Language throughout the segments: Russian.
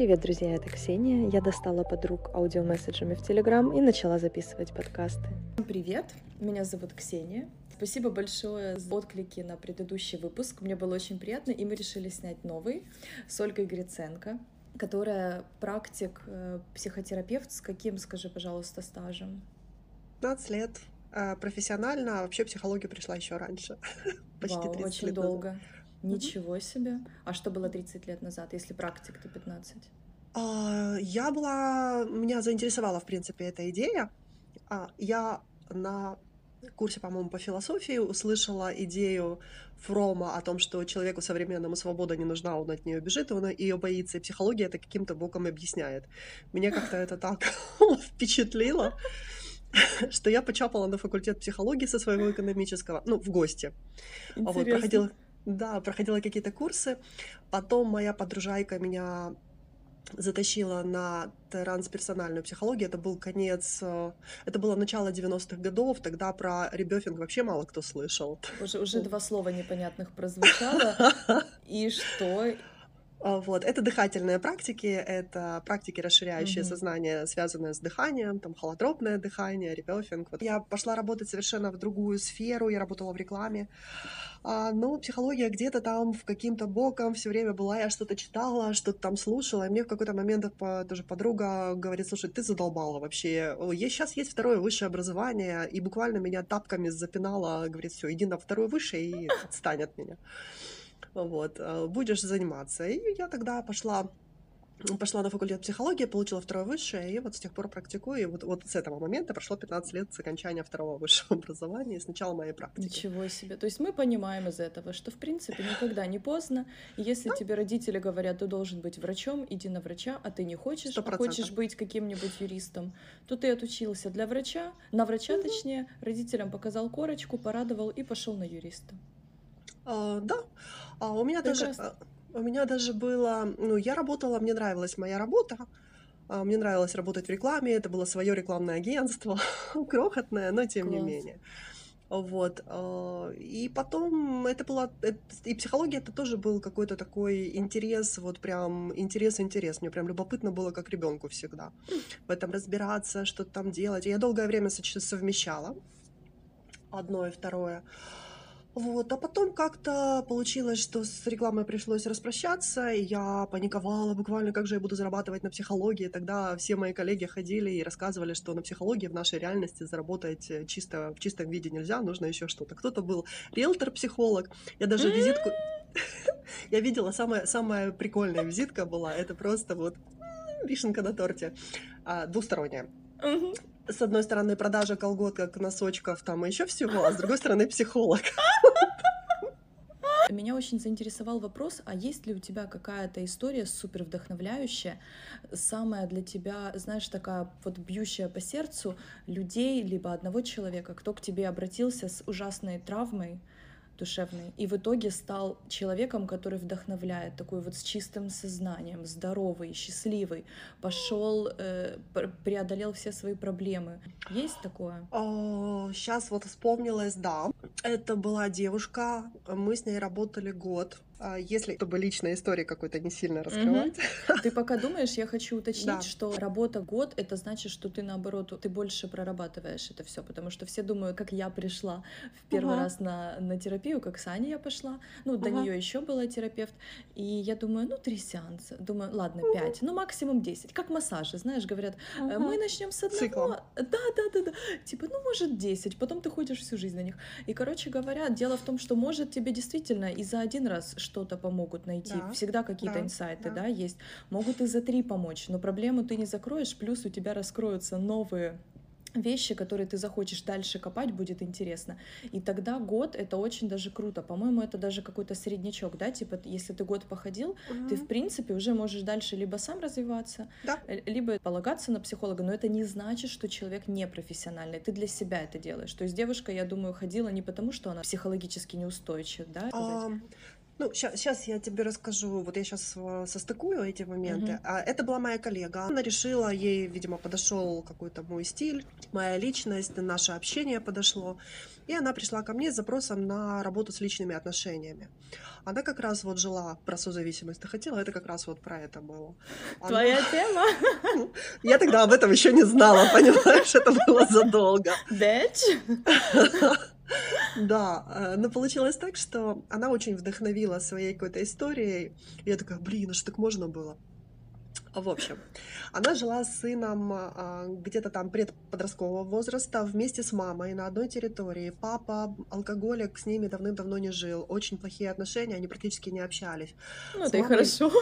Привет, друзья, это Ксения. Я достала подруг аудиомесседжами в Телеграм и начала записывать подкасты. Привет, меня зовут Ксения. Спасибо большое за отклики на предыдущий выпуск. Мне было очень приятно, и мы решили снять новый с Ольгой Гриценко, которая практик, э, психотерапевт. С каким, скажи, пожалуйста, стажем? 15 лет. А профессионально, а вообще психология пришла еще раньше. Почти Вау, 30 очень лет долго. Назад. Ничего себе. А что было 30 лет назад, если практик-то 15? А, я была... Меня заинтересовала, в принципе, эта идея. А, я на курсе, по-моему, по философии услышала идею Фрома о том, что человеку современному свобода не нужна, он от нее бежит, он ее боится, и психология это каким-то боком объясняет. Меня как-то это так впечатлило, что я почапала на факультет психологии со своего экономического, ну, в гости. Интересно. Вот, проходила, да, проходила какие-то курсы. Потом моя подружайка меня затащила на трансперсональную психологию. Это был конец, э, это было начало 90-х годов, тогда про ребёфинг вообще мало кто слышал. Уже, уже два слова непонятных прозвучало. И что? А, вот. Это дыхательные практики, это практики, расширяющие mm-hmm. сознание, связанные с дыханием, там холотропное дыхание, ребёфинг. Вот. Я пошла работать совершенно в другую сферу, я работала в рекламе. А, ну, психология где-то там в каким-то боком все время была, я что-то читала, что-то там слушала, и мне в какой-то момент тоже подруга говорит, слушай, ты задолбала вообще, есть, сейчас есть второе высшее образование, и буквально меня тапками запинала, говорит, все, иди на второе высшее и отстань от меня вот, э, будешь заниматься. И я тогда пошла пошла на факультет психологии, получила второе высшее, и вот с тех пор практикую. И вот, вот с этого момента прошло 15 лет с окончания второго высшего образования и с начала моей практики. Ничего себе. То есть мы понимаем из этого, что в принципе никогда не поздно. Если да. тебе родители говорят, ты должен быть врачом, иди на врача, а ты не хочешь, 100%. а хочешь быть каким-нибудь юристом, то ты отучился для врача, на врача угу. точнее, родителям показал корочку, порадовал и пошел на юриста. А, да. А у меня даже а, у меня даже было, ну, я работала, мне нравилась моя работа. а, Мне нравилось работать в рекламе, это было свое рекламное агентство, крохотное, но тем не менее. Вот. а, И потом это была... И психология это тоже был какой-то такой интерес, вот прям интерес-интерес. Мне прям любопытно было, как ребенку всегда. В этом разбираться, что-то там делать. И я долгое время совмещала одно и второе. Вот, а потом как-то получилось, что с рекламой пришлось распрощаться, и я паниковала буквально, как же я буду зарабатывать на психологии. Тогда все мои коллеги ходили и рассказывали, что на психологии в нашей реальности заработать э, чисто в чистом виде нельзя, нужно еще что-то. Кто-то был риэлтор-психолог, я даже визитку... Я видела, самая, самая прикольная визитка была, это просто вот вишенка на торте, а, двусторонняя с одной стороны, продажа колготок, носочков там и еще всего, а с другой стороны, психолог. Меня очень заинтересовал вопрос, а есть ли у тебя какая-то история супер вдохновляющая, самая для тебя, знаешь, такая вот бьющая по сердцу людей, либо одного человека, кто к тебе обратился с ужасной травмой, душевный. И в итоге стал человеком, который вдохновляет, такой вот с чистым сознанием, здоровый, счастливый, пошел, э, преодолел все свои проблемы. Есть такое? Сейчас вот вспомнилась, да. Это была девушка, мы с ней работали год если чтобы личная история какой-то не сильно раскрывать. Угу. Ты пока думаешь, я хочу уточнить, да. что работа год это значит, что ты наоборот ты больше прорабатываешь это все, потому что все думают, как я пришла в первый угу. раз на, на терапию, как Саня я пошла. Ну, до угу. нее еще была терапевт. И я думаю, ну, три сеанса. Думаю, ладно, угу. пять, ну, максимум десять. Как массажи, знаешь, говорят, угу. мы начнем с одного. Циклом. Да, да, да, да. Типа, ну, может, десять, потом ты ходишь всю жизнь на них. И, короче говоря, дело в том, что может тебе действительно и за один раз что-то помогут найти. Да, Всегда какие-то да, инсайты, да. да, есть. Могут и за три помочь, но проблему ты не закроешь, плюс у тебя раскроются новые вещи, которые ты захочешь дальше копать, будет интересно. И тогда год это очень даже круто. По-моему, это даже какой-то среднячок, да, типа, если ты год походил, угу. ты в принципе уже можешь дальше либо сам развиваться, да. Э, либо полагаться на психолога, но это не значит, что человек не профессиональный. Ты для себя это делаешь. То есть девушка, я думаю, ходила не потому, что она психологически неустойчива, да? А, Ну, сейчас я тебе расскажу, вот я сейчас э, состыкую эти моменты. Мгм. А, Это была моя коллега. Она решила, ей, видимо, подошел какой-то мой стиль, моя личность, наше общение подошло. И она пришла ко мне с запросом на работу с личными отношениями. Она как раз вот жила про созависимость. Ты хотела, это как раз вот про это было. Она- Твоя тема? Я тогда об этом еще не знала, понимаешь, это было задолго. Bitch? Да, э, но получилось так, что она очень вдохновила своей какой-то историей. И я такая, блин, а что так можно было? В общем, она жила с сыном а, где-то там предподросткового возраста вместе с мамой на одной территории. Папа алкоголик с ними давным-давно не жил. Очень плохие отношения, они практически не общались. Ну, С это и мамой- хорошо.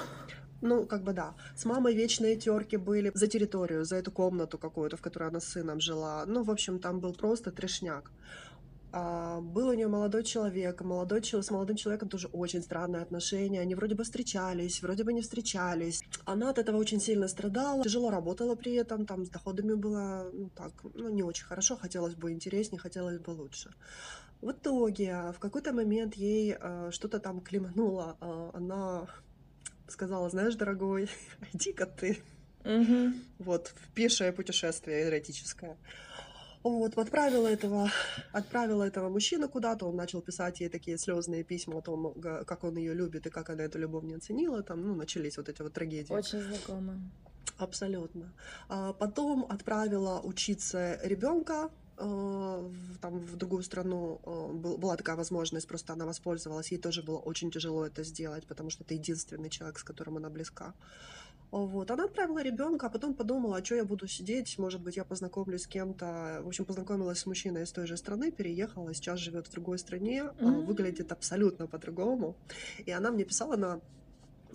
Ну, как бы да. С мамой вечные терки были за территорию, за эту комнату какую-то, в которой она с сыном жила. Ну, в общем, там был просто трешняк. А, был у нее молодой человек. Молодой человек с молодым человеком тоже очень странные отношения. Они вроде бы встречались, вроде бы не встречались. Она от этого очень сильно страдала. Тяжело работала при этом. Там с доходами было, ну, так, ну, не очень хорошо. Хотелось бы интереснее, хотелось бы лучше. В итоге, в какой-то момент ей э, что-то там климануло. Э, она сказала, знаешь, дорогой, иди-ка ты Мгм. вот в пешее путешествие эротическое. Вот, отправила этого, отправила этого мужчину куда-то, он начал писать ей такие слезные письма о том, как он ее любит и как она эту любовь не оценила, там, ну, начались вот эти вот трагедии. Очень знакомо. Абсолютно. А потом отправила учиться ребенка там в другую страну э, был- была такая возможность, просто она воспользовалась. Ей тоже было очень тяжело это сделать, потому что это единственный человек, с которым она близка. Вот. Она отправила ребенка, а потом подумала, а что я буду сидеть, может быть, я познакомлюсь с кем-то. В общем, познакомилась с мужчиной из той же страны, переехала, сейчас живет в другой стране, М. выглядит абсолютно по-другому. И она мне писала на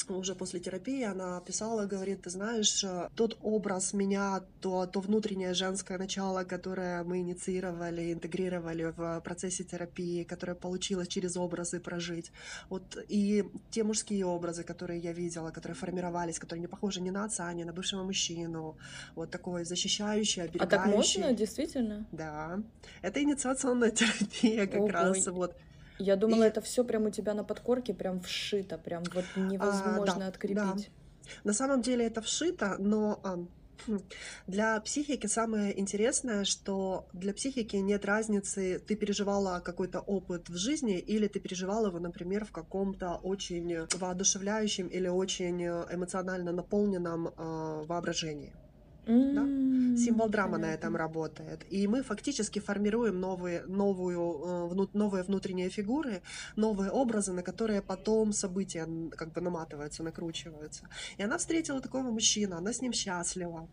уже после терапии она писала, говорит, ты знаешь, э, тот образ меня, то, то внутреннее женское начало, которое мы инициировали, интегрировали в процессе терапии, которое получилось через образы прожить, вот и те мужские образы, которые я видела, которые формировались, которые не похожи ни на отца, ни на бывшего мужчину, вот такой защищающий, А оберегающий. так можно, действительно? Да, это инициационная терапия как Ого. раз, вот. Я думала, И- это все прям у тебя на подкорке, прям вшито, прям вот невозможно А, да, открепить. На самом деле это вшито, но хм, для психики самое интересное, что для психики нет разницы, ты переживала какой-то опыт в жизни или ты переживала его, например, в каком-то очень воодушевляющем или очень э, эмоционально наполненном э, воображении. М, Символ драмы на понятно. этом работает. И мы фактически формируем новые, новую, э, вну- новые внутренние фигуры, новые образы, на которые потом события как бы наматываются, накручиваются. И она встретила такого мужчину, она с ним счастлива.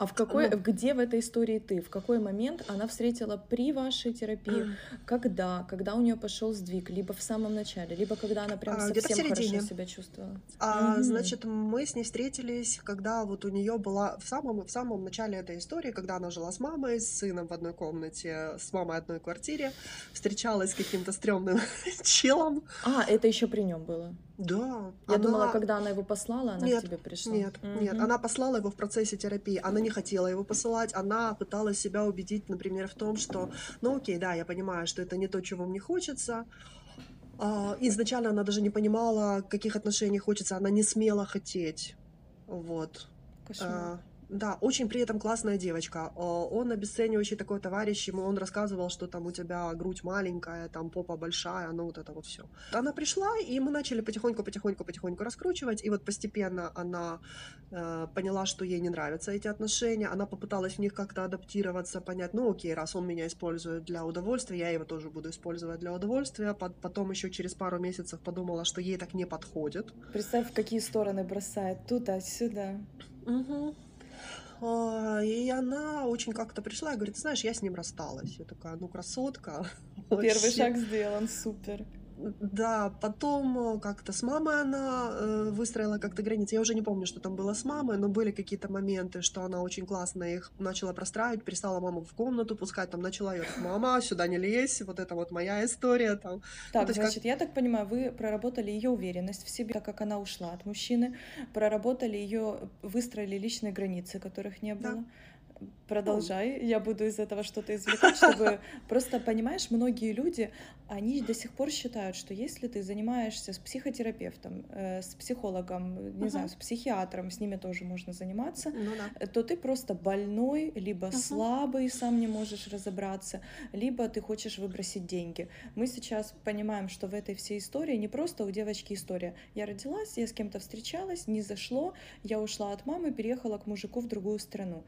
А в какой, Ну. где в этой истории ты? В какой момент она встретила при вашей терапии? Когда? Когда у нее пошел сдвиг? Либо в самом начале, либо когда она прям А, совсем хорошо себя чувствовала? А, значит, мы с ней встретились, когда вот у нее была в самом, в самом начале этой истории, когда она жила с мамой, с сыном в одной комнате, с мамой одной квартире, встречалась с каким-то стрёмным челом. А, это еще при нем было. Да. Я думала, она- когда она его послала, она Нет, к тебе пришла. Нет, нет, Мгм. она послала его в процессе терапии. Она не хотела его посылать, она пыталась себя убедить, например, в том, что, ну окей, да, я понимаю, что это не то, чего мне хочется. А, изначально она даже не понимала, каких отношений хочется, она не смела хотеть. Вот. Кошмар. Да, очень при этом классная девочка. А, Он обесценивающий такой товарищ, ему он рассказывал, что там у тебя грудь маленькая, там попа большая, ну вот это вот все. Она пришла, и мы начали потихоньку, потихоньку, потихоньку раскручивать, и вот постепенно она э, поняла, что ей не нравятся эти отношения, она попыталась в них как-то адаптироваться, понять, ну окей, раз он меня использует для удовольствия, я его тоже буду использовать для удовольствия. Пот- Потом еще через пару месяцев подумала, что ей так не подходит. Представь, в какие стороны бросает. Туда-сюда. Мгм. А, И она очень как-то пришла и говорит, «Ты знаешь, я с ним рассталась. Я такая, ну, красотка. Первый шаг сделан, супер. Да, потом э, как-то с мамой она э, выстроила как-то границы. Я уже не помню, что там было с мамой, но были какие-то моменты, что она очень классно их начала простраивать, перестала маму в комнату пускать, там начала ее, мама, сюда не лезь, вот это вот моя история, там. Так, то есть как- значит, я так понимаю, вы проработали ее уверенность в себе, так как она ушла от мужчины, проработали ее, выстроили личные границы, которых не Да. Продолжай, я буду из этого что-то извлекать, чтобы просто, понимаешь, многие люди, они до сих пор считают, что если ты занимаешься с психотерапевтом, э, с психологом, не uh-huh. знаю, с психиатром, с ними тоже можно заниматься, ну, да. то ты просто больной, либо uh-huh. слабый, сам не можешь разобраться, либо ты хочешь выбросить деньги. Мы сейчас понимаем, что в этой всей истории не просто у девочки история. Я родилась, я с кем-то встречалась, не зашло, я ушла от мамы, переехала к мужику в другую страну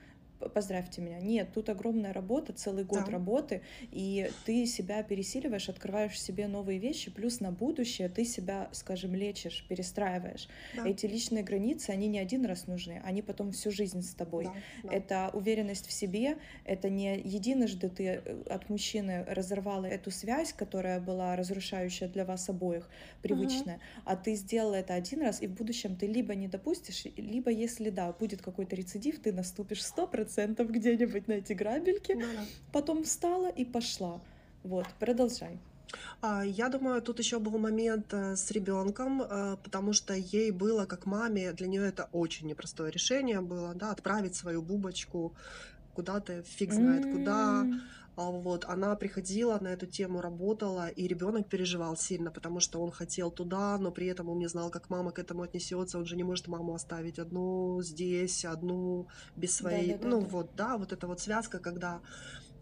поздравьте меня. Нет, тут огромная работа, целый год да. работы, и ты себя пересиливаешь, открываешь себе новые вещи, плюс на будущее ты себя, скажем, лечишь, перестраиваешь. Да. Эти личные границы, они не один раз нужны, они потом всю жизнь с тобой. Да, да. Это уверенность в себе, это не единожды ты э, от мужчины разорвала эту связь, которая была разрушающая для вас обоих, привычная, угу. а ты сделала это один раз, и в будущем ты либо не допустишь, либо если да, будет какой-то рецидив, ты наступишь сто процентов где-нибудь на эти грабельки, да. потом встала и пошла. Вот, продолжай. А, я думаю, тут еще был момент э, с ребенком, э, потому что ей было, как маме, для нее это очень непростое решение было, да, отправить свою бубочку куда-то, фиг знает mm-hmm. куда, а вот она приходила на эту тему, работала, и ребенок переживал сильно, потому что он хотел туда, но при этом он не знал, как мама к этому отнесется. Он же не может маму оставить одну здесь, одну без своей. Да, да, да, ну да. вот, да, вот эта вот связка, когда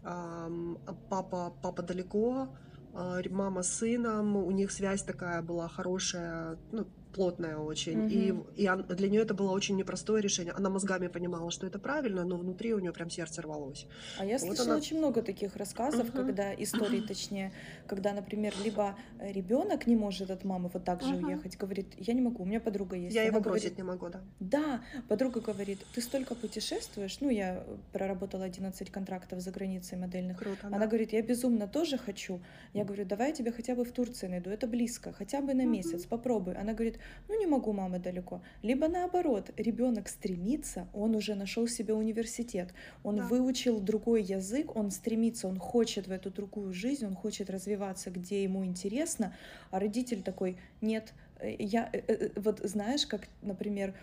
э, папа, папа далеко, э, мама с сыном, у них связь такая была хорошая, ну, плотная очень. Mm-hmm. И, и он, для нее это было очень непростое решение. Она мозгами понимала, что это правильно, но внутри у нее прям сердце рвалось. А я вот слышала она... очень много таких рассказов, mm-hmm. когда истории, точнее, когда, например, либо ребенок не может от мамы вот так же mm-hmm. уехать, говорит, я не могу, у меня подруга есть. Я Она его бросить не могу, да. Да, подруга говорит, ты столько путешествуешь, ну, я проработала 11 контрактов за границей модельных. Круто, Она да. говорит, я безумно тоже хочу. Я говорю, давай я тебе хотя бы в Турции найду, это близко, хотя бы на месяц, mm-hmm. попробуй. Она говорит, ну не могу, мама далеко. Либо наоборот, ребенок стремится, он уже нашел себе университет, он да. выучил другой язык, он стремится, он хочет в эту другую жизнь, он хочет развиваться, где ему интересно, а родитель такой, нет, э, я, э, э, вот знаешь, как, например,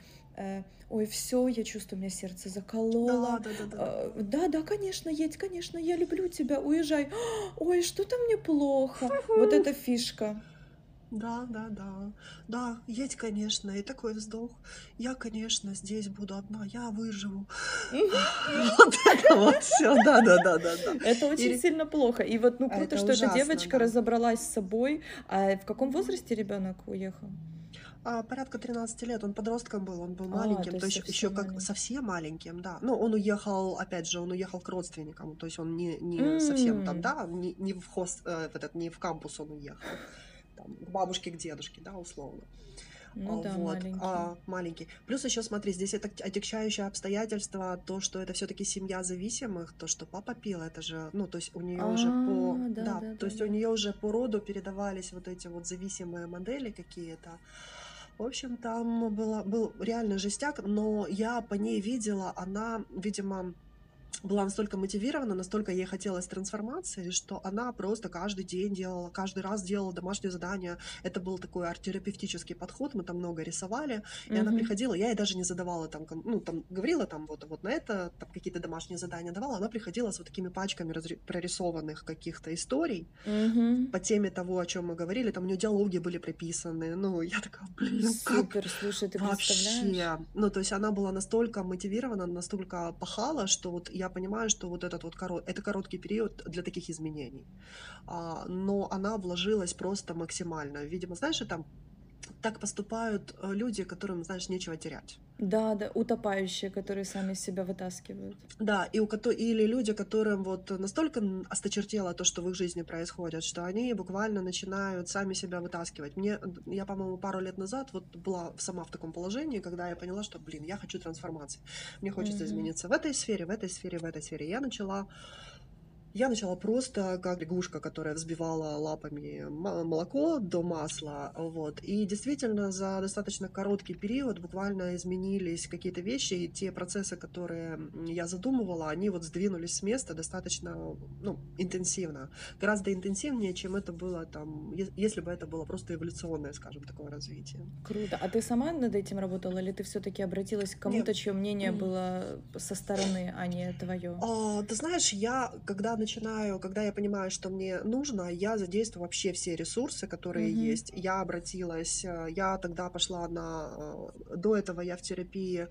ой, все, я чувствую, у меня сердце закололо. Да, да, да, да. да, да, конечно, едь, конечно, я люблю тебя, уезжай. Ой, что-то мне плохо. Вот эта фишка. Да, да, да. Да, едь, конечно. И такой вздох. Я, конечно, здесь буду одна, я выживу. Вот это вот все. Да, да, да, да. Это очень сильно плохо. И вот, ну, круто, что эта девочка разобралась с собой. А в каком возрасте ребенок уехал? А, порядка 13 лет, он подростком был, он был а, маленьким, то, то есть еще как маленький. совсем маленьким, да. Ну, он уехал, опять же, он уехал к родственникам, то есть он не, не mm. совсем там, да, не, не в хост, э, этот, не в кампус он уехал к бабушке, к дедушке, да, условно. Ну, да, вот, маленький. А, маленький. Плюс еще смотри, здесь это отягчающее обстоятельство, то, что это все-таки семья зависимых, то, что папа пил, это же, ну, то есть у нее уже по, да, да, да то есть у нее уже по роду передавались вот эти вот зависимые модели какие-то. В общем, там было, был реально жестяк, но я по ней видела, она, видимо, была настолько мотивирована, настолько ей хотелось трансформации, что она просто каждый день делала, каждый раз делала домашнее задание. Это был такой арт-терапевтический подход, мы там много рисовали, и mm-hmm. она приходила, я ей даже не задавала там, ну, там, говорила там вот, вот на это, там какие-то домашние задания давала, она приходила с вот такими пачками разри- прорисованных каких-то историй mm-hmm. по теме того, о чем мы говорили, там у нее диалоги были приписаны, ну, я такая, блин, Супер, как? слушай, ты Вообще, ну, то есть она была настолько мотивирована, настолько пахала, что вот я понимаю, что вот этот вот корот, это короткий период для таких изменений. А, но она вложилась просто максимально. Видимо, знаешь, это так поступают э, люди, которым, знаешь, нечего терять. Да, да, утопающие, которые сами себя вытаскивают. Да, и у кото... или люди, которым вот настолько осточертело то, что в их жизни происходит, что они буквально начинают сами себя вытаскивать. Мне, я, по-моему, пару лет назад вот была сама в таком положении, когда я поняла, что, блин, я хочу трансформации. Мне хочется mm-hmm. измениться в этой сфере, в этой сфере, в этой сфере. Я начала Я начала просто как лягушка, которая взбивала лапами молоко до масла, вот. И действительно за достаточно короткий период буквально изменились какие-то вещи, и те процессы, которые я задумывала, они вот сдвинулись с места достаточно, ну, интенсивно. Гораздо интенсивнее, чем это было там, если бы это было просто эволюционное, скажем, такое развитие. Круто. А ты сама над этим работала, или ты все-таки обратилась к кому-то, чье мнение было со стороны, а не твое? А, ты знаешь, я, когда начинаю, когда я понимаю, что мне нужно, я задействую вообще все ресурсы, которые mm-hmm. есть. Я обратилась, э, я тогда пошла на... Э, до этого я в терапии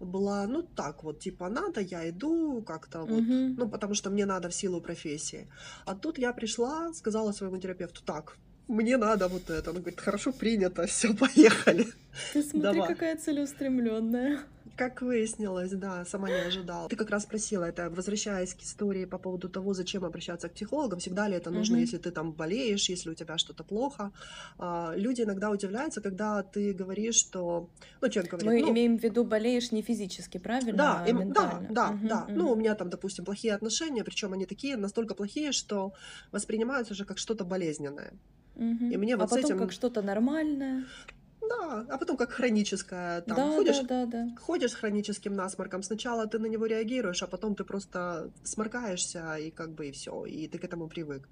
была, ну так вот, типа, надо, я иду как-то вот, mm-hmm. ну потому что мне надо в силу профессии. А тут я пришла, сказала своему терапевту, так, мне надо вот это. Она говорит, хорошо, принято, все, поехали. Ты смотри, Давай. какая целеустремленная. Как выяснилось, да, сама не ожидала. Ты как раз спросила это, возвращаясь к истории по поводу того, зачем обращаться к психологам, всегда ли это нужно, mm-hmm. если ты там болеешь, если у тебя что-то плохо. А, люди иногда удивляются, когда ты говоришь, что... Ну, человек говорит... Мы ну, имеем в виду болеешь не физически, правильно? Да, а им, да, да, mm-hmm, да. Mm-hmm. Ну, у меня там, допустим, плохие отношения, причем они такие настолько плохие, что воспринимаются уже как что-то болезненное. Угу. И мне а вот потом с этим... как что-то нормальное. Да, а потом как хроническое. Там, да, ходишь, да, да, да. ходишь с хроническим насморком. Сначала ты на него реагируешь, а потом ты просто сморкаешься, и как бы и все, и ты к этому привык.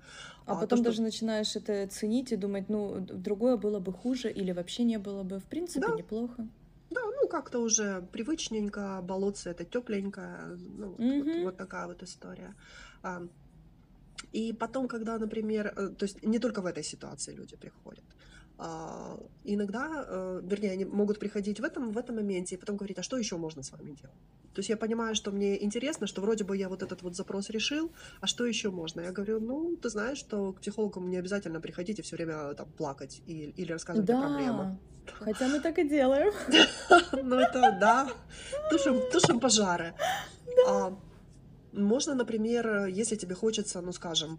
А, а потом то, даже что... начинаешь это ценить и думать, ну, другое было бы хуже или вообще не было бы. В принципе, да. неплохо. Да, ну как-то уже привычненько, болотце это тепленькое, ну, mm вот, вот такая вот история. И потом, когда, например, э, то есть не только в этой ситуации люди приходят, а, иногда, э, вернее, они могут приходить в этом, в этом моменте и потом говорить, а что еще можно с вами делать? То есть я понимаю, что мне интересно, что вроде бы я вот этот вот запрос решил, а что еще можно? Я говорю, ну, ты знаешь, что к психологу не обязательно приходить и все время там плакать и, или рассказывать да. о проблемах. Хотя мы так и делаем. Ну это да, тушим, тушим пожары. А, можно, например, если тебе хочется, ну, скажем,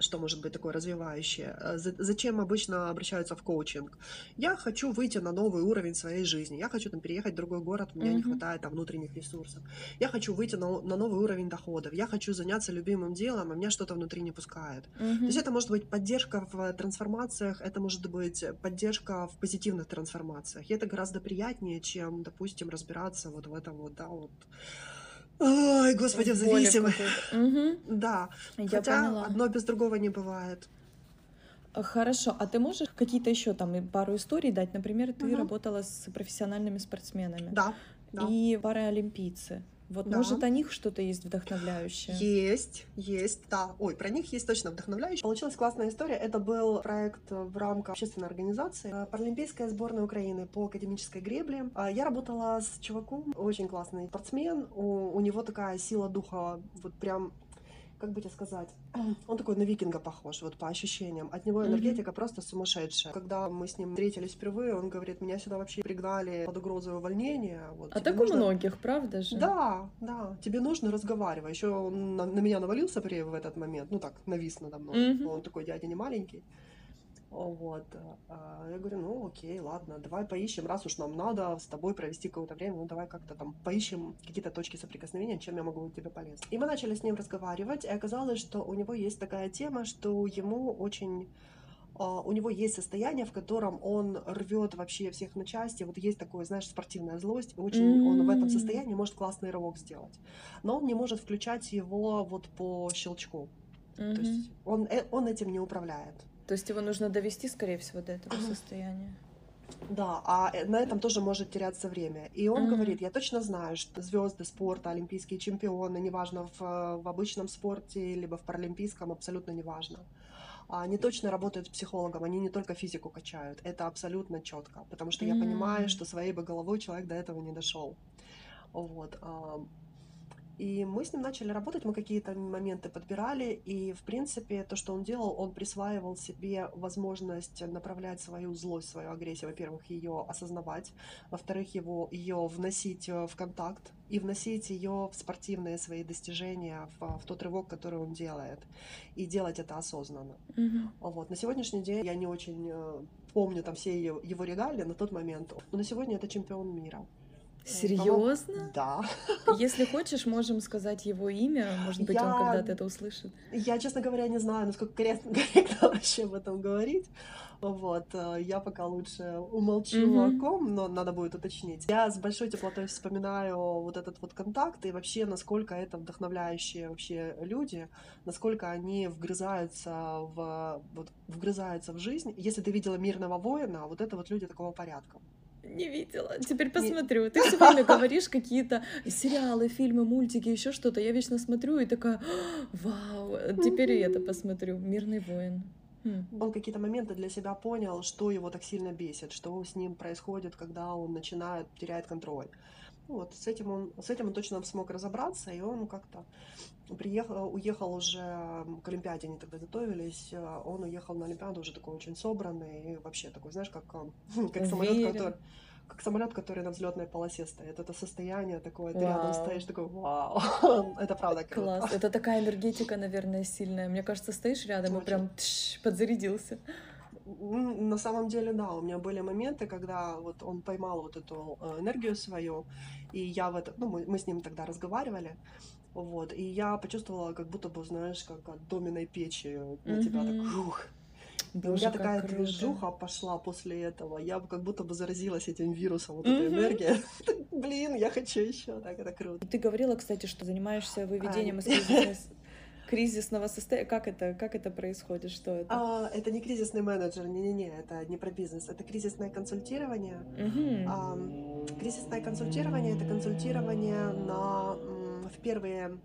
что может быть такое развивающее? Э, зачем обычно обращаются в коучинг? Я хочу выйти на новый уровень своей жизни. Я хочу там переехать в другой город, у меня mm-hmm. не хватает там внутренних ресурсов. Я хочу выйти на, на новый уровень доходов. Я хочу заняться любимым делом, а меня что-то внутри не пускает. Mm-hmm. То есть это может быть поддержка в трансформациях, это может быть поддержка в позитивных трансформациях. И это гораздо приятнее, чем, допустим, разбираться вот в этом вот, да, вот Ой, господи, в зависимых. Угу. Да. Я Хотя поняла. одно без другого не бывает. Хорошо, а ты можешь какие-то еще там пару историй дать? Например, ты угу. работала с профессиональными спортсменами. Да. да. И паралимпийцы. Вот, да. может, о них что-то есть вдохновляющее? Есть, есть, да. Ой, про них есть точно вдохновляющее. Получилась классная история. Это был проект в рамках общественной организации э, Паралимпийская сборная Украины по академической гребле. А я работала с чуваком, очень классный спортсмен. У, у него такая сила духа, вот прям как бы тебе сказать, он такой на викинга похож, вот по ощущениям. От него энергетика mm-hmm. просто сумасшедшая. Когда мы с ним встретились впервые, он говорит, меня сюда вообще пригнали под угрозой увольнения. Вот, а так нужно... у многих, правда же? Да, да. Тебе нужно разговаривать. Еще он на, на меня навалился при в этот момент, ну так, навис надо мной. Mm-hmm. Он такой дядя не маленький. Вот. А, я говорю, ну окей, ладно, давай поищем, раз уж нам надо с тобой провести какое-то время, ну давай как-то там поищем какие-то точки соприкосновения, чем я могу тебе полезть. И мы начали с ним разговаривать, и оказалось, что у него есть такая тема, что ему очень а, у него есть состояние, в котором он рвет вообще всех на части. Вот есть такое, знаешь, спортивная злость. Очень mm-hmm. он в этом состоянии может классный рывок сделать. Но он не может включать его вот по щелчку. Mm-hmm. То есть он, э, он этим не управляет. То есть его нужно довести, скорее всего, до этого состояния. Да, а э, на этом тоже может теряться время. И он mm-hmm. говорит, я точно знаю, что звезды спорта, олимпийские чемпионы, неважно в, в обычном спорте, либо в паралимпийском, абсолютно неважно. Они точно работают с психологом, они не только физику качают. Это абсолютно четко, потому что mm-hmm. я понимаю, что своей бы головой человек до этого не дошел. Вот. И мы с ним начали работать, мы какие-то моменты подбирали, и, в принципе, то, что он делал, он присваивал себе возможность направлять свою злость, свою агрессию, во-первых, ее осознавать, во-вторых, его, ее вносить э, в контакт и вносить ее в спортивные свои достижения, в, в тот рывок, который он делает, и делать это осознанно. Mm-hmm. Вот. На сегодняшний день я не очень э, помню там все его, его регалии на тот момент, но на сегодня это чемпион мира. Серьезно? Да. Если хочешь, можем сказать его имя. Может быть, я... он когда-то это услышит. Я, честно говоря, не знаю, насколько корректно, корректно вообще об этом говорить. Вот, э, я пока лучше умолчу mm-hmm. о ком, но надо будет уточнить. Я с большой теплотой вспоминаю вот этот вот контакт и вообще, насколько это вдохновляющие вообще люди, насколько они вгрызаются в, вот, вгрызаются в жизнь. Если ты видела «Мирного воина», вот это вот люди такого порядка. Не видела. Теперь посмотрю. Ты все время говоришь какие-то сериалы, фильмы, мультики, еще что-то. Я вечно смотрю и такая, вау, теперь и это посмотрю. Мирный воин. Хм. Он какие-то моменты для себя понял, что его так сильно бесит, что с ним происходит, когда он начинает терять контроль. Вот с этим он, с этим он точно смог разобраться, и он как-то приехал, уехал уже к Олимпиаде, они тогда готовились, э, он уехал на Олимпиаду уже такой очень собранный и вообще такой, знаешь, как, э, как самолет, который как самолет, который на взлетной полосе стоит. Это состояние такое, ты вау. рядом стоишь, такой, вау, это правда круто. Класс, это такая энергетика, наверное, сильная. Мне кажется, стоишь рядом Очень. и прям тш, подзарядился. На самом деле, да, у меня были моменты, когда вот он поймал вот эту э, энергию свою, и я в это, ну, мы, мы с ним тогда разговаривали, вот, и я почувствовала, как будто бы, знаешь, как от доменной печи на mm-hmm. тебя так, ух, Боже, у меня такая круто. движуха пошла после этого. Я как будто бы заразилась этим вирусом, вот этой энергией. Блин, я хочу еще. Так, это круто. Ты говорила, кстати, что занимаешься выведением из кризисного состояния. Как это, как это происходит? Что это? А, это не кризисный менеджер, не-не-не, это не про бизнес, это кризисное консультирование. Угу. А, кризисное консультирование это консультирование на в первые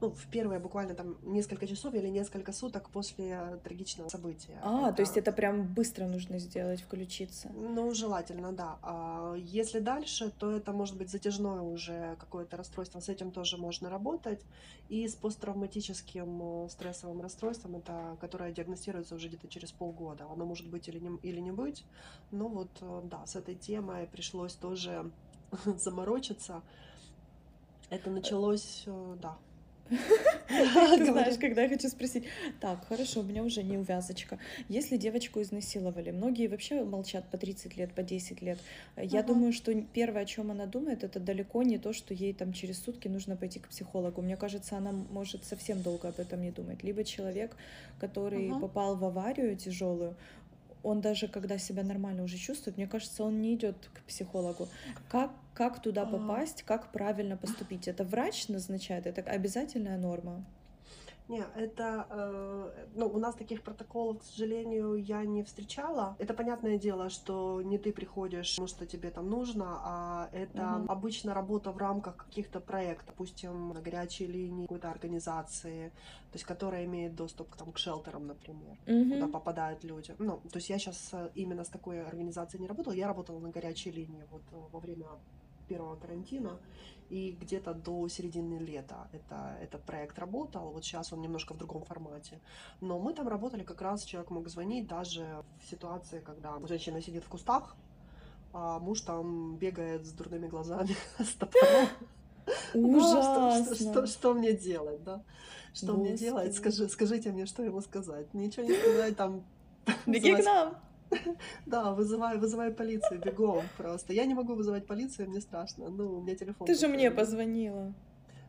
ну, в первые буквально там несколько часов или несколько суток после трагичного события. А, это... то есть это прям быстро нужно сделать, включиться? Ну, желательно, да. А если дальше, то это может быть затяжное уже какое-то расстройство, с этим тоже можно работать. И с посттравматическим э, стрессовым расстройством, это, которое диагностируется уже где-то через полгода. Оно может быть или не, или не быть. Но вот, э, да, с этой темой пришлось тоже заморочиться. Это началось, э, да, Ты знаешь, когда я хочу спросить, так, хорошо, у меня уже не увязочка. Если девочку изнасиловали, многие вообще молчат по 30 лет, по 10 лет. Я думаю, что первое, о чем она думает, это далеко не то, что ей там через сутки нужно пойти к психологу. Мне кажется, она может совсем долго об этом не думать. Либо человек, который попал в аварию тяжелую, он даже когда себя нормально уже чувствует, мне кажется, он не идет к психологу. Как, как туда а. попасть, как правильно поступить? Это врач назначает, это обязательная норма? Не, это, э, ну, у нас таких протоколов, к сожалению, я не встречала. Это понятное дело, что не ты приходишь, потому что тебе там нужно, а это угу. обычно работа в рамках каких-то проектов, допустим, на горячей линии какой-то организации, то есть которая имеет доступ к, там, к шелтерам, например, угу. куда попадают люди. Ну, то есть я сейчас э, именно с такой организацией не работала, я работала на горячей линии вот э, во время первого карантина и где-то до середины лета это, этот проект работал. Вот сейчас он немножко в другом формате. Но мы там работали как раз, человек мог звонить даже в ситуации, когда женщина сидит в кустах, а муж там бегает с дурными глазами, с топором. Ужасно. Что, что, что мне делать, да? Что Господи. мне делать? Скажи, скажите мне, что ему сказать. Ничего не сказать, там... Беги к нам! Да, вызываю, вызываю полицию, бегом просто. Я не могу вызывать полицию, мне страшно. Ну, у меня телефон. Ты же мне позвонила.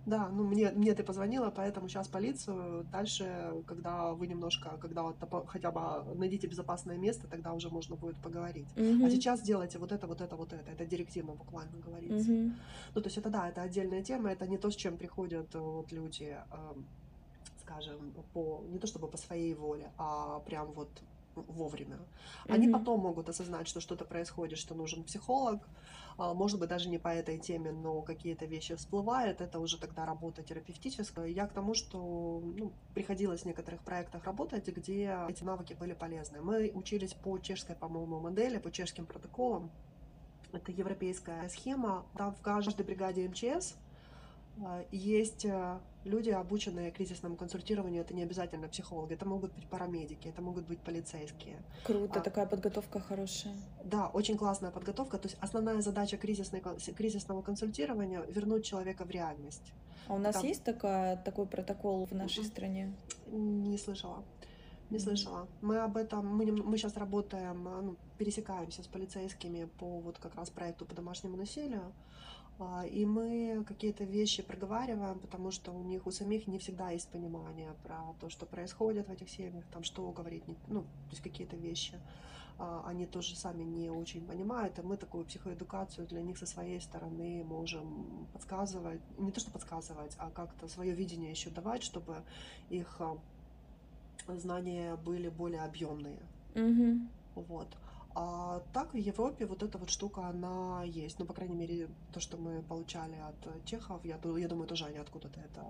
Да, ну мне, мне ты позвонила, поэтому сейчас полицию. Дальше, когда вы немножко, когда вот хотя бы найдите безопасное место, тогда уже можно будет поговорить. Угу. А сейчас делайте вот это, вот это, вот это. Это директивно буквально говорится. Угу. Ну, то есть это да, это отдельная тема, это не то, с чем приходят э, вот люди, э, скажем, по не то чтобы по своей воле, а прям вот вовремя. Они mm-hmm. потом могут осознать, что что-то происходит, что нужен психолог. А, может быть, даже не по этой теме, но какие-то вещи всплывают. Это уже тогда работа терапевтическая. Я к тому, что ну, приходилось в некоторых проектах работать, где эти навыки были полезны. Мы учились по чешской, по-моему, модели, по чешским протоколам. Это европейская схема. Там в каждой бригаде МЧС есть э, люди, обученные кризисному консультированию, это не обязательно психологи, это могут быть парамедики, это могут быть полицейские. Круто, а, такая подготовка хорошая. Да, очень классная подготовка. То есть основная задача кризисной, кризисного консультирования — вернуть человека в реальность. А у нас Там... есть такая, такой протокол в нашей стране? Не слышала. Не слышала. Мы об этом, мы, мы сейчас работаем, а, ну, пересекаемся с полицейскими по вот как раз проекту по домашнему насилию. А, и мы какие-то вещи проговариваем, потому что у них у самих не всегда есть понимание про то, что происходит в этих семьях, там что говорить, ну, то есть какие-то вещи а, они тоже сами не очень понимают, и мы такую психоэдукацию для них со своей стороны можем подсказывать, не то что подсказывать, а как-то свое видение еще давать, чтобы их знания были более объемные. Угу. Вот. А так в Европе вот эта вот штука, она есть. Ну, по крайней мере, то, что мы получали от чехов, я, я думаю, тоже они откуда-то это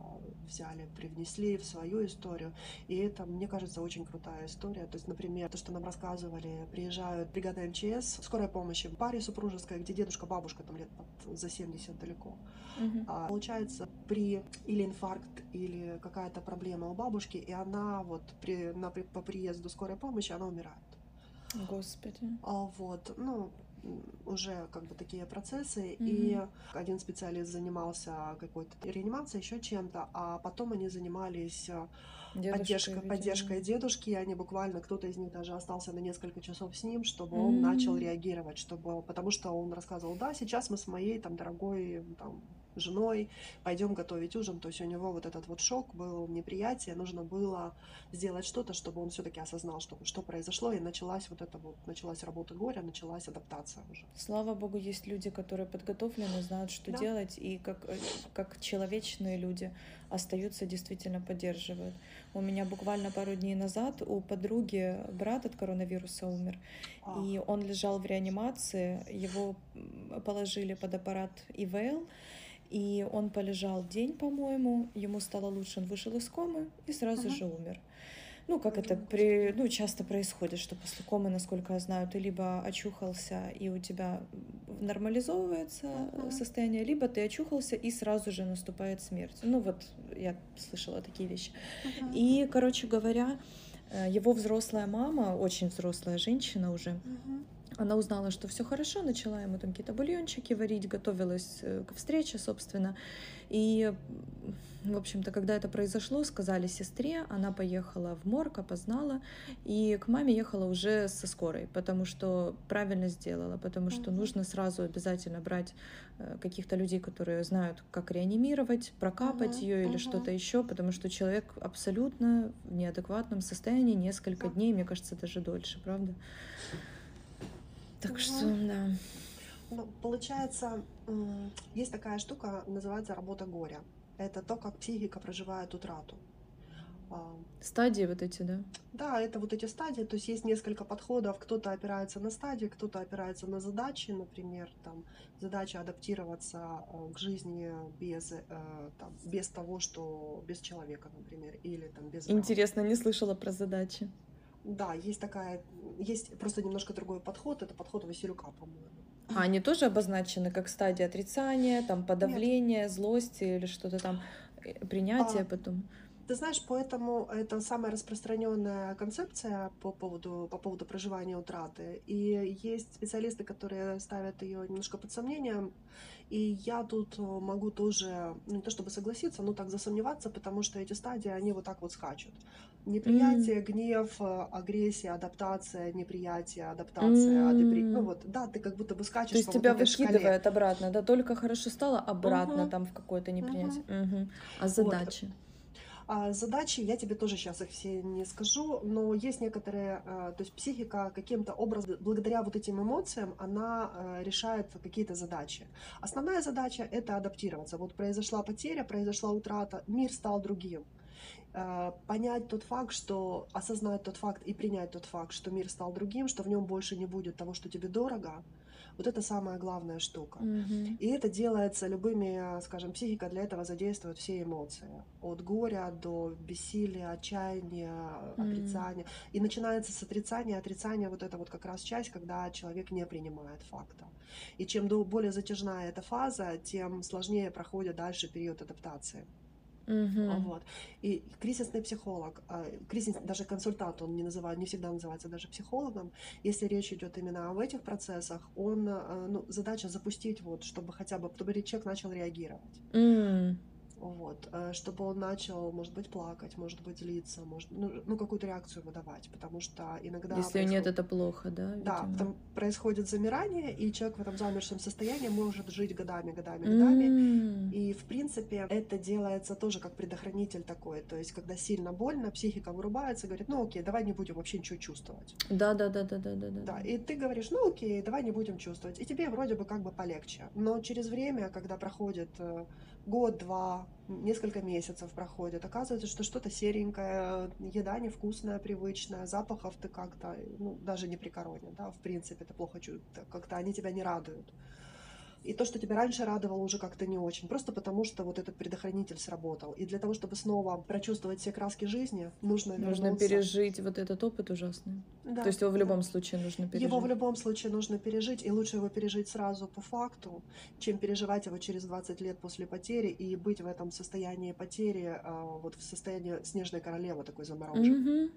взяли, привнесли в свою историю. И это, мне кажется, очень крутая история. То есть, например, то, что нам рассказывали, приезжают бригада МЧС, скорая помощь, паре супружеская, где дедушка, бабушка там лет под, за 70 далеко. Угу. А, получается, при или инфаркт, или какая-то проблема у бабушки, и она вот при, на, по приезду скорой помощи, она умирает. Господи. А, вот, ну, уже как бы такие процессы, mm-hmm. и один специалист занимался какой-то реанимацией, еще чем-то, а потом они занимались э, Дедушка, поддержкой, поддержкой дедушки, и они буквально, кто-то из них даже остался на несколько часов с ним, чтобы mm-hmm. он начал реагировать, чтобы, потому что он рассказывал, да, сейчас мы с моей там дорогой там женой, пойдем готовить ужин. То есть у него вот этот вот шок был, неприятие, нужно было сделать что-то, чтобы он все-таки осознал, что, что произошло, и началась вот эта вот, началась работа горя, началась адаптация уже. Слава богу, есть люди, которые подготовлены, знают, что да. делать, и как, э, как человечные люди остаются, действительно поддерживают. У меня буквально пару дней назад у подруги брат от коронавируса умер, а. и он лежал в реанимации, его положили под аппарат ИВЛ, и он полежал день, по-моему, ему стало лучше, он вышел из комы и сразу uh-huh. же умер. Ну, как это при, ну, часто происходит, что после комы, насколько я знаю, ты либо очухался, и у тебя нормализовывается uh-huh. состояние, либо ты очухался, и сразу же наступает смерть. Ну, вот я слышала такие вещи. Uh-huh. И, короче говоря, э, его взрослая мама, очень взрослая женщина уже, uh-huh она узнала, что все хорошо, начала ему там какие-то бульончики варить, готовилась э, к встрече, собственно. И, в общем-то, когда это произошло, сказали сестре, она поехала в морг, опознала, и к маме ехала уже со скорой, потому что правильно сделала, потому что нужно сразу обязательно брать э, каких-то людей, которые знают, как реанимировать, прокапать uh-huh, ее или uh-huh. что-то еще, потому что человек абсолютно в неадекватном состоянии несколько дней, мне кажется, даже дольше, правда? Так угу. что, да. Ну, получается, есть такая штука, называется работа горя. Это то, как психика проживает утрату. А, стадии вот эти, да? Да, это вот эти стадии, то есть есть несколько подходов, кто-то опирается на стадии, кто-то опирается на задачи, например, там задача адаптироваться э, к жизни без, э, там, без того, что без человека, например, или там без... Интересно, не слышала про задачи. Да, есть такая, есть просто немножко другой подход, это подход Василюка, по-моему. А они тоже обозначены как стадия отрицания, там подавления, Нет. злости или что-то там, э, принятия а, потом? Ты знаешь, поэтому это самая распространенная концепция по поводу, по поводу проживания утраты. И есть специалисты, которые ставят ее немножко под сомнением. И я тут могу тоже, ну не то чтобы согласиться, но так засомневаться, потому что эти стадии, они вот так вот скачут. Неприятие, mm. гнев, агрессия, адаптация, неприятие, адаптация, mm. адепри... ну вот, да, ты как будто бы скачешь. То есть тебя вот выкидывает шкале. обратно, да, только хорошо стало, обратно uh-huh. там в какое-то неприятие. Uh-huh. Uh-huh. А задачи? Вот. А задачи, я тебе тоже сейчас их все не скажу, но есть некоторые, а, то есть психика каким-то образом, благодаря вот этим эмоциям, она а, решает какие-то задачи. Основная задача — это адаптироваться. Вот произошла потеря, произошла утрата, мир стал другим а, понять тот факт, что осознать тот факт и принять тот факт, что мир стал другим, что в нем больше не будет того, что тебе дорого, вот это самая главная штука. Mm-hmm. И это делается любыми, скажем, психика для этого задействует все эмоции. От горя до бессилия, отчаяния, mm-hmm. отрицания. И начинается с отрицания. Отрицание вот это вот как раз часть, когда человек не принимает факта. И чем более затяжная эта фаза, тем сложнее проходит дальше период адаптации. Угу. Вот. И кризисный психолог, а, кризис, даже консультант, он не называет, не всегда называется даже психологом. Если речь идет именно об этих процессах, он, а, ну, задача запустить вот, чтобы хотя бы, чтобы человек начал реагировать. Mm. Вот, э, чтобы он начал, может быть, плакать, может быть, злиться, может, ну, ну какую-то реакцию выдавать, потому что иногда... Если происход... нет, это плохо, да? Видимо? Да, там происходит замирание, и человек в этом замершем состоянии может жить годами, годами, годами, mm. и, в принципе, это делается тоже как предохранитель такой, то есть, когда сильно больно, психика вырубается, говорит, ну, окей, давай не будем вообще ничего чувствовать. Да, да, да, да, да, да. Да, и ты говоришь, ну, окей, давай не будем чувствовать, и тебе вроде бы как бы полегче, но через время, когда проходит э, год-два, несколько месяцев проходит, оказывается, что что-то серенькое, еда невкусная, привычная, запахов ты как-то, ну, даже не при короне, да, в принципе, ты плохо чувствуешь, как-то они тебя не радуют. И то, что тебя раньше радовало, уже как-то не очень. Просто потому, что вот этот предохранитель сработал. И для того, чтобы снова прочувствовать все краски жизни, нужно Нужно пережить вот этот опыт ужасный. Да, то есть его в любом да. случае нужно пережить. Его в любом случае нужно пережить. И лучше его пережить сразу по факту, чем переживать его через 20 лет после потери и быть в этом состоянии потери, а, вот в состоянии снежной королевы такой замороженной. Угу.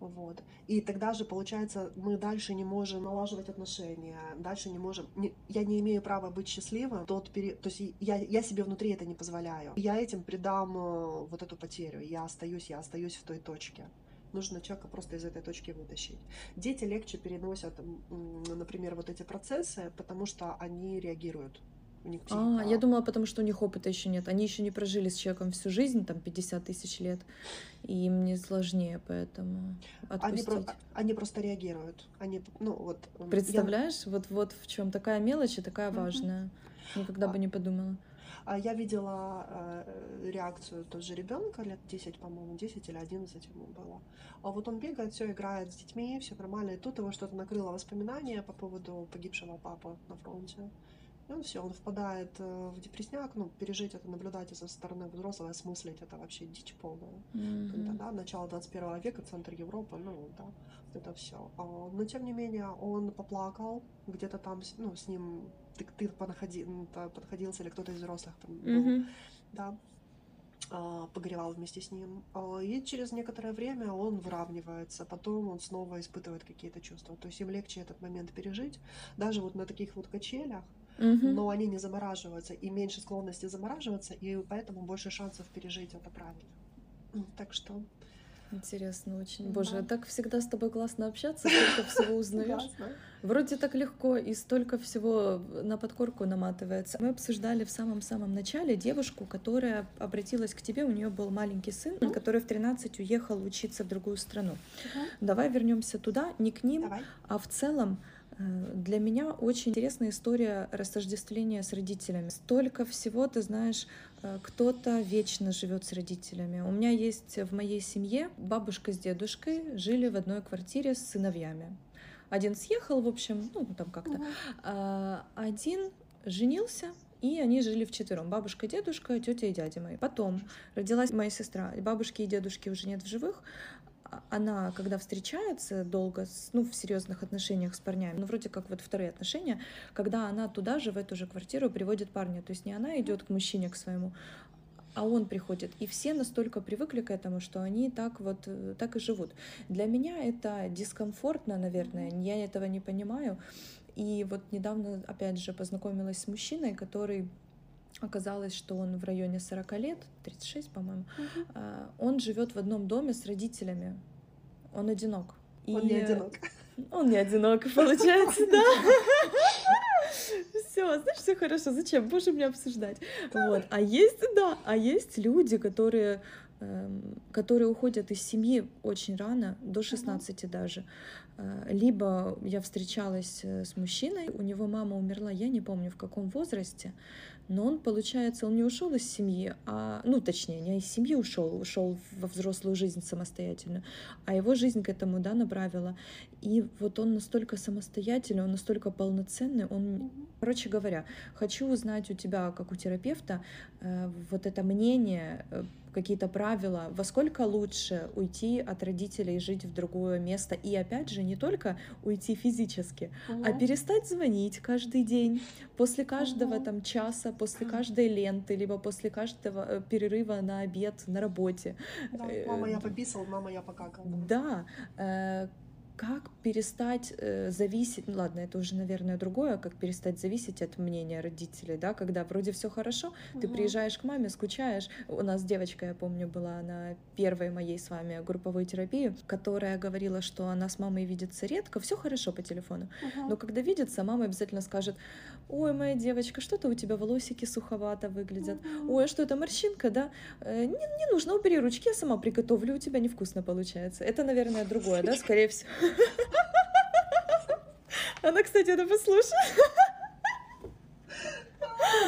Вот. И тогда же, получается, мы дальше не можем налаживать отношения, дальше не можем... Не, я не имею права быть счастливым. Тот пере... То есть я, я себе внутри это не позволяю. Я этим придам э, вот эту потерю. Я остаюсь, я остаюсь в той точке. Нужно человека просто из этой точки вытащить. Дети легче переносят, например, вот эти процессы, потому что они реагируют у них А, я думала, потому что у них опыта еще нет. Они еще не прожили с человеком всю жизнь, там 50 тысяч лет, и им не сложнее, поэтому отпустить. Они, про- они просто реагируют. Они, ну вот. Представляешь, я... вот вот в чем такая мелочь и такая важная. Никогда а, бы не подумала. А я видела э, реакцию тоже ребенка лет 10, по-моему, 10 или 11 ему было. А вот он бегает, все играет с детьми, все нормально. И тут его что-то накрыло воспоминания по поводу погибшего папы на фронте. И он все, он впадает э, в депресняк, ну, пережить это, наблюдать со стороны взрослого, осмыслить это вообще дичь полная. Mm-hmm. Когда, да, начало 21 века, центр Европы, ну, да, это все. А, но, тем не менее, он поплакал, где-то там, ну, с ним, ты, ты понаходи, подходился или кто-то из взрослых там был, mm-hmm. да, а, погревал вместе с ним. А, и через некоторое время он выравнивается, потом он снова испытывает какие-то чувства. То есть им легче этот момент пережить. Даже вот на таких вот качелях, угу. но они не замораживаются, и меньше склонности замораживаться, и поэтому больше шансов пережить это правильно. Так что Интересно очень. Боже, да. так всегда с тобой классно общаться, столько всего узнаешь. Вроде так легко и столько всего на подкорку наматывается. Мы обсуждали в самом-самом начале девушку, которая обратилась к тебе, у нее был маленький сын, который в 13 уехал учиться в другую страну. Uh-huh. Давай вернемся туда, не к ним, Давай. а в целом для меня очень интересная история растождествления с родителями. Столько всего, ты знаешь, э, кто-то вечно живет с родителями. У меня есть в моей семье бабушка с дедушкой жили в одной квартире с сыновьями. Один съехал, в общем, ну там как-то. Угу. А один женился, и они жили в четвером. Бабушка, дедушка, тетя и дядя мои. Потом родилась моя сестра. Бабушки и дедушки уже нет в живых. А, она, когда встречается долго, ну, в серьезных отношениях с парнями, ну, вроде как вот вторые отношения, когда она туда же, в эту же квартиру приводит парня. То есть не она идет к мужчине, к своему, а он приходит. И все настолько привыкли к этому, что они так вот, э, так и живут. Для меня это дискомфортно, наверное, я этого не понимаю. И вот недавно, опять же, познакомилась с мужчиной, который Оказалось, что он в районе 40 лет, 36, по-моему. Угу. Он живет в одном доме с родителями. Он одинок. Он не одинок. Он не одинок, получается, да. Все, знаешь, все хорошо. Зачем? Боже, мне обсуждать. Вот. А есть, да, а есть люди, которые которые уходят из семьи очень рано, до 16 uh-huh. даже. Э, либо я встречалась э, с мужчиной, у него мама умерла, я не помню в каком возрасте, но он, получается, он не ушел из семьи, а, ну, точнее, не из семьи ушел, ушел во взрослую жизнь самостоятельно, а его жизнь к этому, да, направила. И вот он настолько самостоятельный, он настолько полноценный, он, короче говоря, хочу узнать у тебя, как у терапевта, э, вот это мнение, какие-то правила, во сколько лучше уйти от родителей и жить в другое место. И опять же, не только уйти физически, угу. а перестать звонить каждый день, после каждого угу. там часа, после каждой ленты, либо после каждого э, перерыва на обед на работе. Да, мама, я пописал, мама, я покакал. Да как перестать э, зависеть, ну ладно, это уже, наверное, другое, как перестать зависеть от мнения родителей, да, когда вроде все хорошо, угу. ты приезжаешь к маме, скучаешь. У нас девочка, я помню, была на первой моей с вами групповой терапии, которая говорила, что она с мамой видится редко, все хорошо по телефону, угу. но когда видится, мама обязательно скажет, ой, моя девочка, что-то у тебя волосики суховато выглядят, угу. ой, а что это морщинка, да? Э, не, не нужно, убери ручки, я сама приготовлю, у тебя невкусно получается. Это, наверное, другое, да, скорее всего. Она, кстати, это послушает.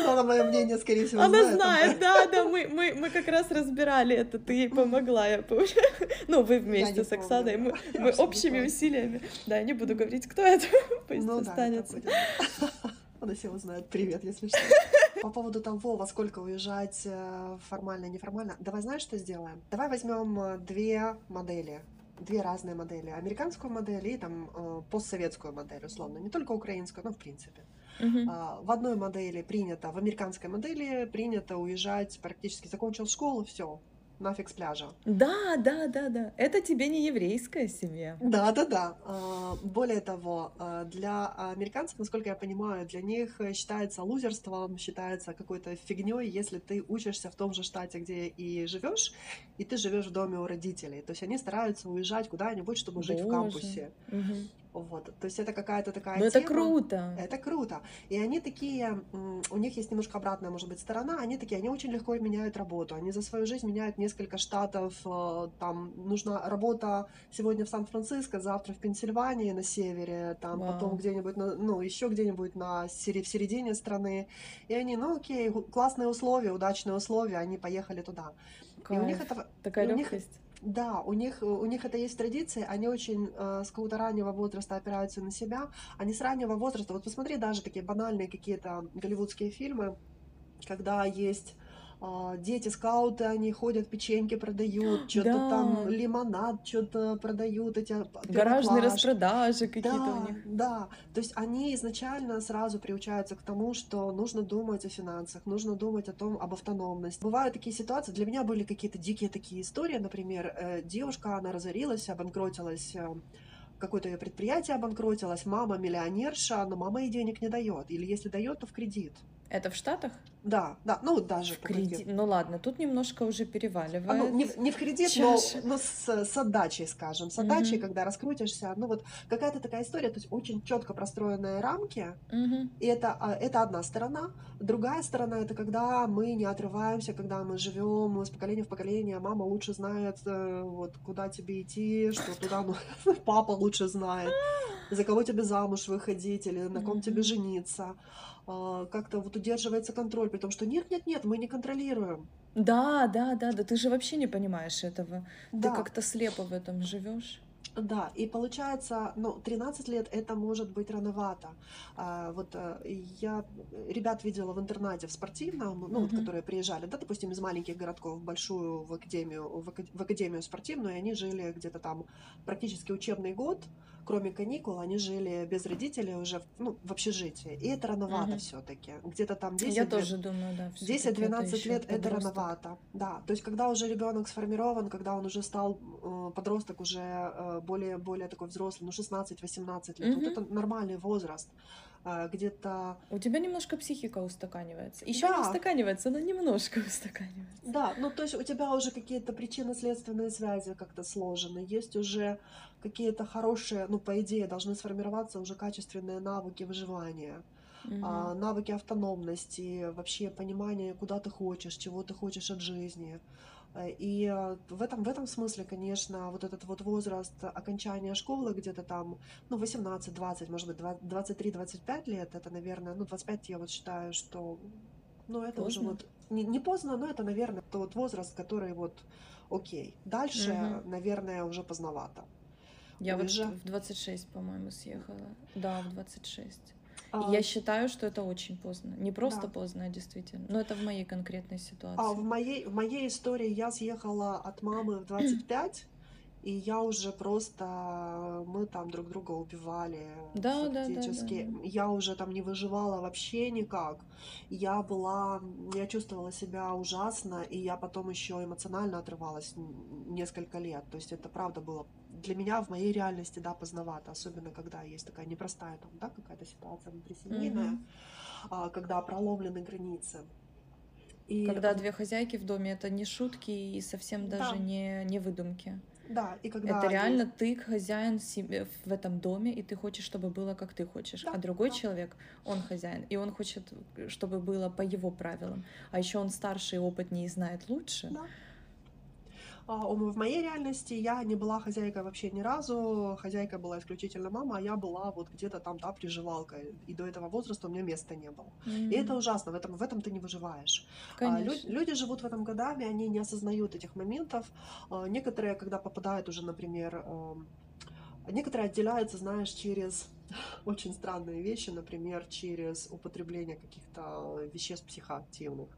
Она мое мнение, скорее всего, Она знает. знает, да, да, мы, мы, мы как раз разбирали это, ты ей помогла, я помню. Ну, вы вместе с Оксаной, мы, мы общими усилиями. Да, я не буду говорить, кто это, пусть ну, останется. Да, Она все узнает. Привет, если что. По поводу того, во сколько уезжать э, формально, неформально, давай знаешь, что сделаем? Давай возьмем э, две модели две разные модели. Американскую модель и там э, постсоветскую модель, условно. Не только украинскую, но в принципе. Uh-huh. В одной модели принято, в американской модели принято уезжать, практически закончил школу, все, нафиг с пляжа. Да, да, да, да. Это тебе не еврейская семья. Да, да, да. А, более того, а, для американцев, насколько я понимаю, для них считается лузерством, считается какой-то фигней, если ты учишься в том же штате, где и живешь, и ты живешь в доме у родителей. То есть они стараются уезжать куда-нибудь, чтобы Боже. жить в кампусе. Угу. Вот. То есть это какая-то такая Но тема. это круто. Это круто. И они такие, у них есть немножко обратная, может быть, сторона, они такие, они очень легко меняют работу. Они за свою жизнь меняют несколько штатов. Э, там нужна работа сегодня в Сан-Франциско, завтра в Пенсильвании на севере, там Вау. потом где-нибудь, на, ну, еще где-нибудь на, в середине страны. И они, ну окей, классные условия, удачные условия, они поехали туда. Кайф. И у них это... Такая легкость. Них, да, у них, у них это есть традиция, они очень э, с какого-то раннего возраста опираются на себя, они с раннего возраста, вот посмотри даже такие банальные какие-то голливудские фильмы, когда есть дети скауты, они ходят, печеньки продают, что-то да. там лимонад, что-то продают, эти гаражные распродажи какие-то да, у них. Да, то есть они изначально сразу приучаются к тому, что нужно думать о финансах, нужно думать о том, об автономности. Бывают такие ситуации, для меня были какие-то дикие такие истории, например, э, девушка, она разорилась, обанкротилась э, какое-то ее предприятие обанкротилось, мама миллионерша, но мама ей денег не дает. Или если дает, то в кредит. Это в Штатах? Да, да, ну даже в кредит. Ну ладно, тут немножко уже переваливает. А, ну, не, не в кредит, но, но с, с отдачей, скажем, с отдачей, угу. когда раскрутишься. Ну вот какая-то такая история, то есть очень четко простроенные рамки. Угу. И это, а, это одна сторона. Другая сторона это когда мы не отрываемся, когда мы живем с поколения в поколение. Мама лучше знает, э, вот куда тебе идти, что туда, ну, папа лучше знает, за кого тебе замуж выходить или на ком тебе жениться. А, как-то вот удерживается контроль, при том, что нет, нет, нет, мы не контролируем. Да, да, да, да, ты же вообще не понимаешь этого. Да. Ты как-то слепо в этом живешь. Да, и получается, ну, 13 лет это может быть рановато. А, вот а, я ребят видела в интернате в спортивном, ну, вот, которые приезжали, да, допустим, из маленьких городков в большую в академию, в академию спортивную, и они жили где-то там практически учебный год, кроме каникул, они жили без родителей уже ну, в общежитии. И это рановато угу. все-таки. Где-то там 10 Я тоже думаю, да. 10-12 лет это рановато. Да, то есть когда уже ребенок сформирован, когда он уже стал э, подросток, уже э, более, более такой взрослый, ну 16-18 лет, угу. вот это нормальный возраст где-то... У тебя немножко психика устаканивается. Еще да. не устаканивается, но немножко устаканивается. Да, ну то есть у тебя уже какие-то причинно-следственные связи как-то сложены. Есть уже какие-то хорошие, ну, по идее, должны сформироваться уже качественные навыки выживания. А, навыки автономности, вообще понимание, куда ты хочешь, чего ты хочешь от жизни. Э, и э, в этом, в этом смысле, конечно, вот этот вот возраст окончания школы где-то там, ну, 18-20, может быть, 23-25 лет, это, наверное, ну, 25 я вот считаю, что, ну, это поздно. уже вот, не, не поздно, но это, наверное, тот возраст, который вот, окей. Дальше, угу. наверное, уже поздновато. Я уже... вот в 26, по-моему, съехала. Да, в 26. А... Я считаю, что это очень поздно. Не просто да. поздно, а действительно. Но это в моей конкретной ситуации. А в моей, в моей истории я съехала от мамы в 25, и я уже просто... Мы там друг друга убивали да, фактически. Да, да, да. Я уже там не выживала вообще никак. Я была... Я чувствовала себя ужасно, и я потом еще эмоционально отрывалась несколько лет. То есть это правда было для меня в моей реальности, да, поздновато, особенно когда есть такая непростая там, да, какая-то ситуация внутрисемейная, mm-hmm. когда проломлены границы. И... Когда две хозяйки в доме, это не шутки и совсем даже да. не, не выдумки. Да, и когда... Это реально ты хозяин себе в этом доме, и ты хочешь, чтобы было, как ты хочешь. Да, а другой да. человек, он хозяин, и он хочет, чтобы было по его правилам. А еще он старше и опытнее и знает лучше. Да. А, в моей реальности я не была хозяйкой вообще ни разу. Хозяйка была исключительно мама, а я была вот где-то там, да, приживалкой. И до этого возраста у меня места не было. Mm-hmm. И это ужасно, в этом, в этом ты не выживаешь. А, лю- люди живут в этом годами, они не осознают этих моментов. А, некоторые, когда попадают уже, например, некоторые отделяются, знаешь, через очень странные вещи, например, через употребление каких-то веществ психоактивных.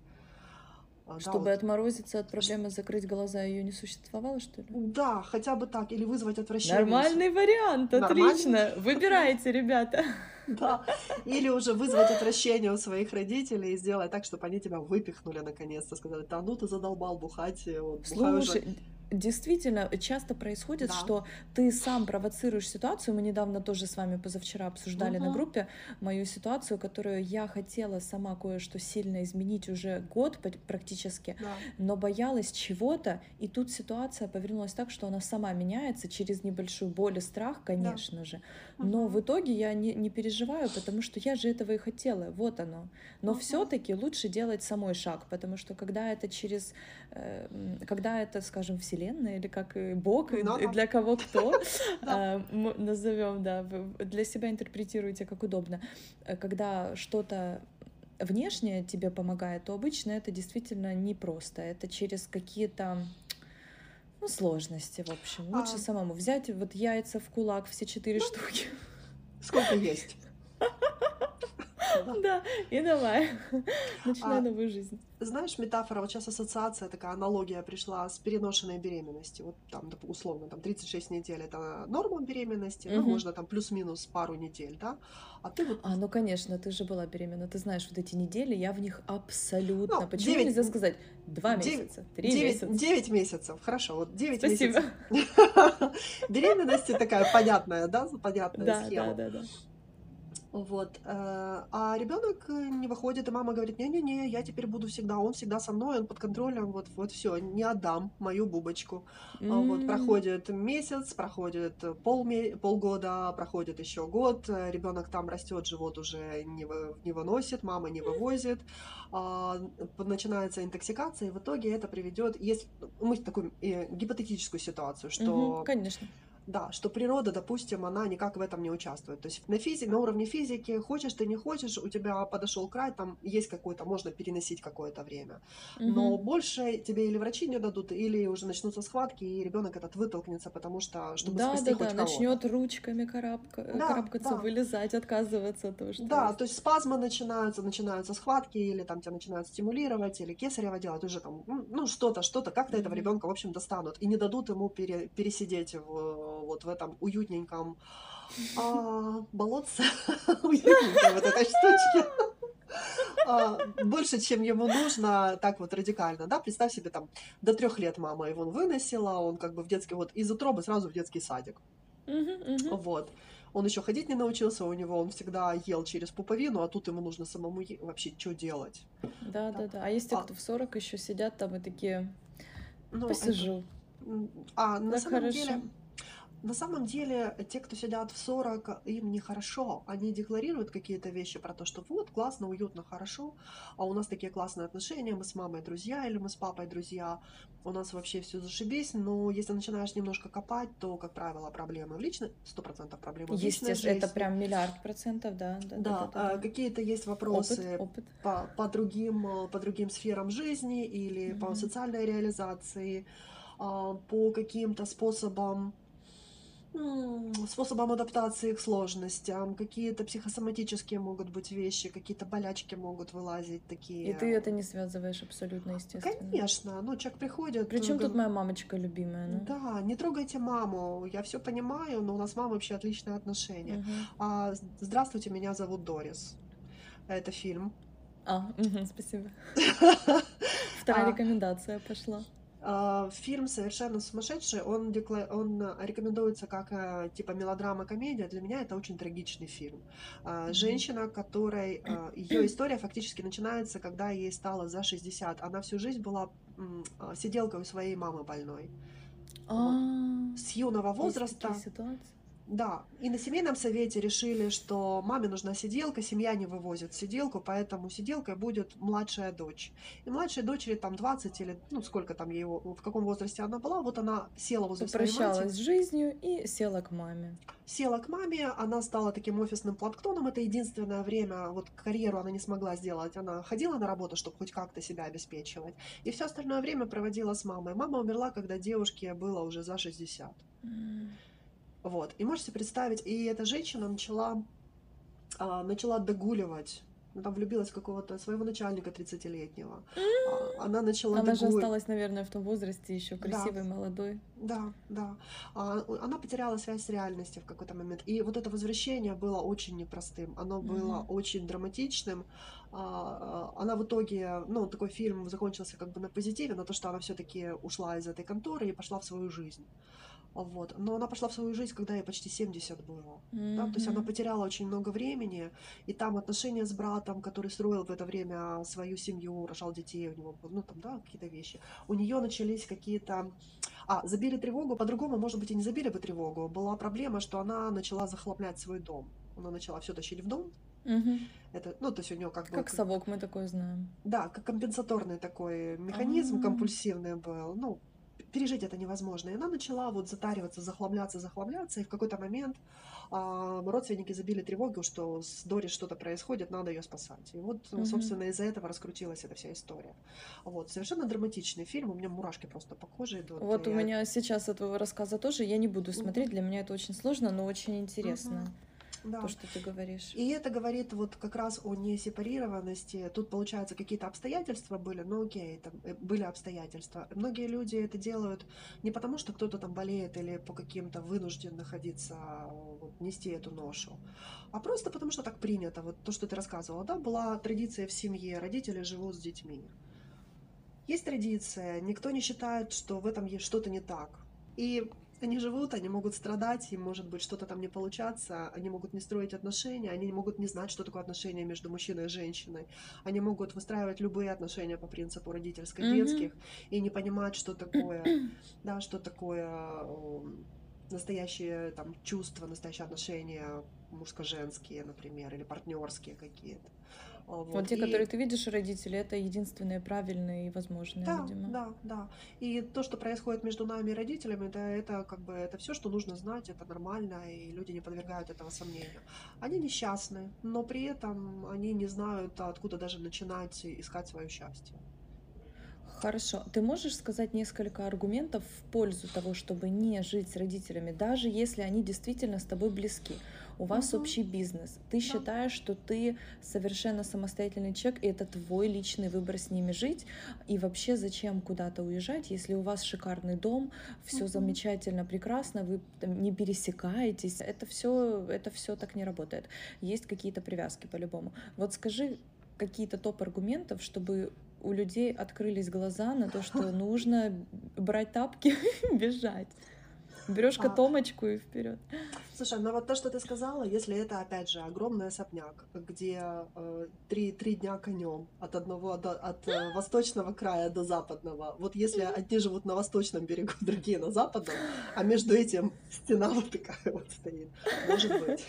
А, Чтобы вот. отморозиться от проблемы закрыть глаза, ее не существовало, что ли? Да, хотя бы так, или вызвать отвращение. Нормальный вариант, отлично. Выбирайте, ребята. Да, или уже вызвать отвращение у своих родителей и сделать так, чтобы они тебя выпихнули наконец-то, сказали, да ну ты задолбал бухать. Вот, Слушай, действительно часто происходит, да. что ты сам провоцируешь ситуацию. Мы недавно тоже с вами позавчера обсуждали угу. на группе мою ситуацию, которую я хотела сама кое-что сильно изменить уже год практически, да. но боялась чего-то, и тут ситуация повернулась так, что она сама меняется через небольшую боль и страх, конечно да. же. Но угу. в итоге я не, не переживаю, потому что я же этого и хотела. Вот оно. Но угу. все-таки лучше делать самой шаг, потому что когда это через, э, когда это, скажем, вселенная вселенная или как и Бог, и, и для кого кто, а, назовем, да, для себя интерпретируйте как удобно. Э, когда что-то внешнее тебе помогает, то обычно это действительно непросто. Это через какие-то ну, сложности, в общем. Лучше а... самому взять вот яйца в кулак, все четыре ну, штуки. Сколько есть? Да, и давай. Начинай а, новую жизнь. Знаешь, метафора, вот сейчас ассоциация, такая аналогия пришла с переношенной беременностью. Вот там, условно, там 36 недель это норма беременности, ну, можно там плюс-минус пару недель, да? А ты вот... А, ну, конечно, ты же была беременна. Ты знаешь, вот эти недели, я в них абсолютно... Ну, Почему 9... нельзя сказать два месяца, три месяца? Девять месяцев, хорошо, вот девять месяцев. Беременности такая понятная, да, понятная схема. Да, да, да. Вот. Э, а ребенок не выходит, и мама говорит: не-не-не, я теперь буду всегда, он всегда со мной, он под контролем, вот, вот все, не отдам мою бубочку. Mm-hmm. Вот проходит месяц, проходит пол полгода, проходит еще год, ребенок там растет, живот уже не, вы, не выносит, мама не вывозит, а, начинается интоксикация, и в итоге это приведет, есть мы такую э, гипотетическую ситуацию, что mm-hmm, конечно да, что природа, допустим, она никак в этом не участвует. То есть на, физи- на уровне физики, хочешь ты, не хочешь, у тебя подошел край, там есть какой-то, можно переносить какое-то время. Угу. Но больше тебе или врачи не дадут, или уже начнутся схватки, и ребенок этот вытолкнется, потому что, чтобы да, спасти да, хоть да, начнет ручками карабка, да, карабкаться, да. вылезать, отказываться. То, что да, есть. то есть спазмы начинаются, начинаются схватки, или там тебя начинают стимулировать, или кесарево делать, уже там, ну, что-то, что-то, как-то mm этого ребенка, в общем, достанут, и не дадут ему пере, пересидеть в вот в этом уютненьком а, болотце, уютненькой вот этой штучке. А, больше, чем ему нужно, так вот радикально, да, представь себе там, до трех лет мама его выносила, он как бы в детский, вот из утробы сразу в детский садик, вот, он еще ходить не научился, у него он всегда ел через пуповину, а тут ему нужно самому е- вообще что делать. Да, да, да. А есть те, а кто в 40 еще сидят там и такие, ну, посижу. Это... А на самом хорошо. деле на самом деле, те, кто сидят в 40, им нехорошо. Они декларируют какие-то вещи про то, что вот, классно, уютно, хорошо, а у нас такие классные отношения, мы с мамой друзья или мы с папой друзья, у нас вообще все зашибись, но если начинаешь немножко копать, то, как правило, проблемы в личной, сто процентов проблемы в личной жизни. это прям миллиард процентов, да. Да, да, да, да, да. какие-то есть вопросы опыт, опыт. По, по, другим, по другим сферам жизни или mm-hmm. по социальной реализации, а, по каким-то способам способом адаптации к сложностям, какие-то психосоматические могут быть вещи, какие-то болячки могут вылазить такие. И ты это не связываешь абсолютно, естественно. Конечно, ну человек приходит. Причем тут моя мамочка любимая? Ну? Да, не трогайте маму, я все понимаю, но у нас мама вообще отличные отношения. Угу. А, здравствуйте, меня зовут Дорис. Это фильм. А, угу, спасибо. Вторая а, рекомендация пошла. А, фильм совершенно сумасшедший, он, декла... он рекомендуется как э, типа мелодрама-комедия. Для меня это очень трагичный фильм. А, женщина, которой а, ее история фактически начинается, когда ей стало за 60. Она всю жизнь была сиделкой у своей мамы больной. С юного возраста. Да, и на семейном совете решили, что маме нужна сиделка, семья не вывозит сиделку, поэтому сиделкой будет младшая дочь. И младшей дочери там 20 или, ну, сколько там ей, в каком возрасте она была, вот она села возле Попрощалась своей матери. с жизнью и села к маме. Села к маме, она стала таким офисным планктоном, это единственное время, вот карьеру она не смогла сделать, она ходила на работу, чтобы хоть как-то себя обеспечивать, и все остальное время проводила с мамой. Мама умерла, когда девушке было уже за 60. Mm. Вот. И можете представить, и эта женщина начала, а, начала догуливать она там влюбилась в какого-то своего начальника 30-летнего. А, она начала Она же осталась, наверное, в том возрасте еще красивой, да. молодой. Да, да. А, она потеряла связь с реальностью в какой-то момент. И вот это возвращение было очень непростым. Оно было очень драматичным. А, она в итоге, ну, такой фильм закончился как бы на позитиве, на то, что она все-таки ушла из этой конторы и пошла в свою жизнь. Вот. Но она пошла в свою жизнь, когда ей почти 70 было. Mm-hmm. Да? То есть она потеряла очень много времени, и там отношения с братом, который строил в это время свою семью, рожал детей, у него ну там, да, какие-то вещи. У нее начались какие-то... А, забили тревогу, по-другому, может быть, и не забили бы тревогу. Была проблема, что она начала захлоплять свой дом. Она начала все тащить в дом, Угу. Это, ну, то есть у нее как бы... Как совок, мы такое знаем. Да, как компенсаторный такой механизм А-а-а. компульсивный был. Ну, пережить это невозможно. И она начала вот затариваться, захламляться, захламляться, и в какой-то момент а, родственники забили тревогу, что с Дори что-то происходит, надо ее спасать. И вот, угу. собственно, из-за этого раскрутилась эта вся история. Вот, совершенно драматичный фильм, у меня мурашки просто по коже идут. Вот у я... меня сейчас этого рассказа тоже, я не буду смотреть, угу. для меня это очень сложно, но очень интересно. Угу да. то, что ты говоришь. И это говорит вот как раз о несепарированности. Тут, получается, какие-то обстоятельства были, но окей, там э, были обстоятельства. Многие люди это делают не потому, что кто-то там болеет или по каким-то вынужден находиться, вот, нести эту ношу, а просто потому, что так принято. Вот то, что ты рассказывала, да, была традиция в семье, родители живут с детьми. Есть традиция, никто не считает, что в этом есть что-то не так. И они живут, они могут страдать, им может быть что-то там не получаться, они могут не строить отношения, они могут не знать, что такое отношения между мужчиной и женщиной. Они могут выстраивать любые отношения по принципу родительско-детских mm-hmm. и не понимать, что такое, да, что такое настоящие там чувства, настоящие отношения мужско-женские, например, или партнерские какие-то. Вот, вот те, и... которые ты видишь, родители, это единственные правильные и возможные, да, видимо. Да, да. И то, что происходит между нами и родителями, да, это как бы это все, что нужно знать, это нормально, и люди не подвергают этого сомнению. Они несчастны, но при этом они не знают, откуда даже начинать искать свое счастье. Хорошо. Ты можешь сказать несколько аргументов в пользу того, чтобы не жить с родителями, даже если они действительно с тобой близки? У вас угу. общий бизнес, ты да. считаешь, что ты совершенно самостоятельный человек, и это твой личный выбор с ними жить, и вообще зачем куда-то уезжать, если у вас шикарный дом, все угу. замечательно, прекрасно, вы там, не пересекаетесь, это все, это все так не работает. Есть какие-то привязки по-любому. Вот скажи какие-то топ-аргументов, чтобы у людей открылись глаза на то, что нужно брать тапки и бежать. Берешь а. котомочку и вперед. Слушай, ну вот то, что ты сказала, если это, опять же, огромный особняк, где э, три, три дня конем от одного до, от э, восточного края до западного, вот если одни живут на восточном берегу, другие на западном, а между этим стена вот такая вот стоит, может быть.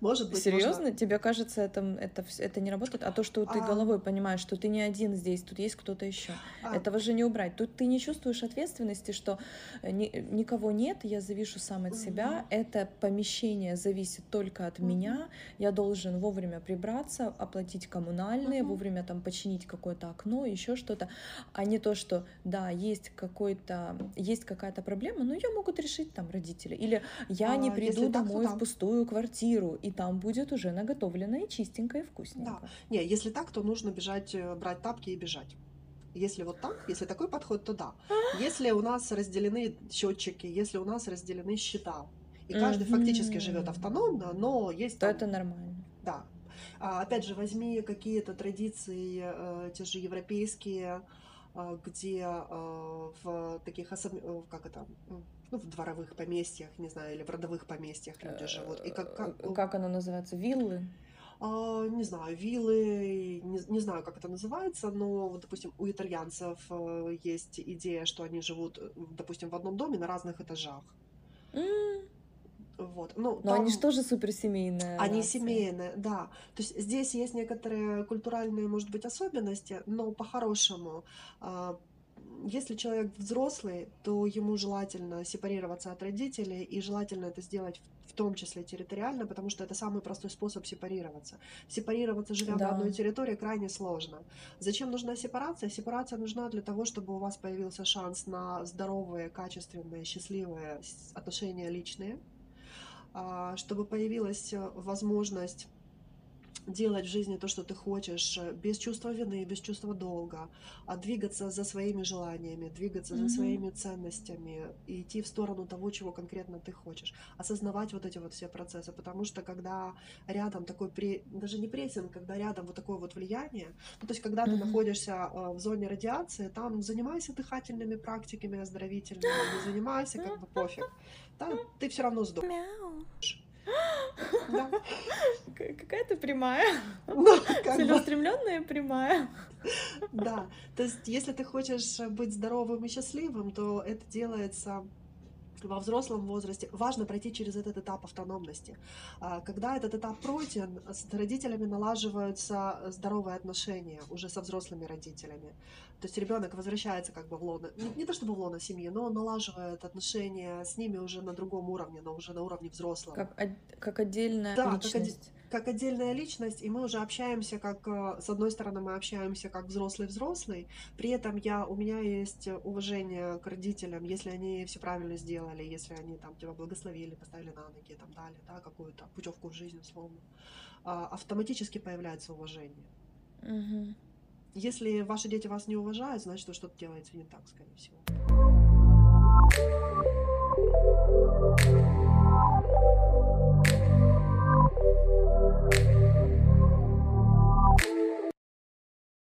Может быть, Серьезно? Можно... Тебе кажется, это, это, это не работает? А то, что ты а... головой понимаешь, что ты не один здесь, тут есть кто-то еще. А... Этого же не убрать. Тут ты не чувствуешь ответственности, что э, ни, никого нет, я завишу сам от угу. себя. Это помещение зависит только от угу. меня. Я должен вовремя прибраться, оплатить коммунальные, угу. вовремя там починить какое-то окно, еще что-то. А не то, что да, есть какой-то, есть какая-то проблема, но ее могут решить там родители. Или я а, не приду домой так, в пустую квартиру, и там будет уже наготовленное чистенько и вкусненько. Да. Не, если так, то нужно бежать, э, брать тапки и бежать. Если вот так, если такой подход, то да. Если у нас разделены счетчики, если у нас разделены счета, и каждый mm-hmm. фактически живет автономно, но есть то это нормально. Да. А, опять же, возьми какие-то традиции, э, те же европейские, а, где а, в таких особ... Э, как это, ну, в дворовых поместьях, не знаю, или в родовых поместьях люди живут. И как, как... Э, как оно называется? Виллы? А, не знаю, виллы, не, не знаю, как это называется, но, вот, допустим, у итальянцев э, есть идея, что они живут, допустим, в одном доме на разных этажах. Mm. Вот. Ну, Но там... они же тоже суперсемейные. Они нация. семейные, да. То есть здесь есть некоторые культуральные, может быть, особенности, но по-хорошему а, если человек взрослый, то ему желательно сепарироваться от родителей, и желательно это сделать в том числе территориально, потому что это самый простой способ сепарироваться. Сепарироваться, живя да. на одной территории, крайне сложно. Зачем нужна сепарация? Сепарация нужна для того, чтобы у вас появился шанс на здоровые, качественные, счастливые отношения личные, а, чтобы появилась возможность делать в жизни то, что ты хочешь, э, без чувства вины, без чувства долга, а двигаться за своими желаниями, двигаться mm-hmm. за своими ценностями и идти в сторону того, чего конкретно ты хочешь, осознавать вот эти вот все процессы, потому что когда рядом такой, при... даже не прессинг, когда рядом вот такое вот влияние, ну, то есть когда mm-hmm. ты находишься э, в зоне радиации, там занимайся дыхательными практиками оздоровительными, не занимайся, как бы пофиг, да, ты все равно сдохнешь. Да. Какая то прямая. Ну, Целеустремленная прямая. Да. То есть, если ты хочешь быть здоровым и счастливым, то это делается во взрослом возрасте важно пройти через этот этап автономности. А, когда этот этап пройден, с родителями налаживаются здоровые отношения уже со взрослыми родителями. То есть ребенок возвращается как бы в лоно, не, не то чтобы в лоно семьи, но налаживает отношения с ними уже на другом уровне, но уже на уровне взрослого. Как, как отдельная да, личность. Как, как отдельная личность, и мы уже общаемся как, э, с одной стороны, мы общаемся как взрослый-взрослый, при этом я, у меня есть уважение к родителям, если они все правильно сделали, если они там тебя благословили, поставили на ноги, там дали, да, какую-то путевку в жизнь, условно, а, автоматически появляется уважение. Угу. Если ваши дети вас не уважают, значит, вы что-то делаете не так, скорее всего.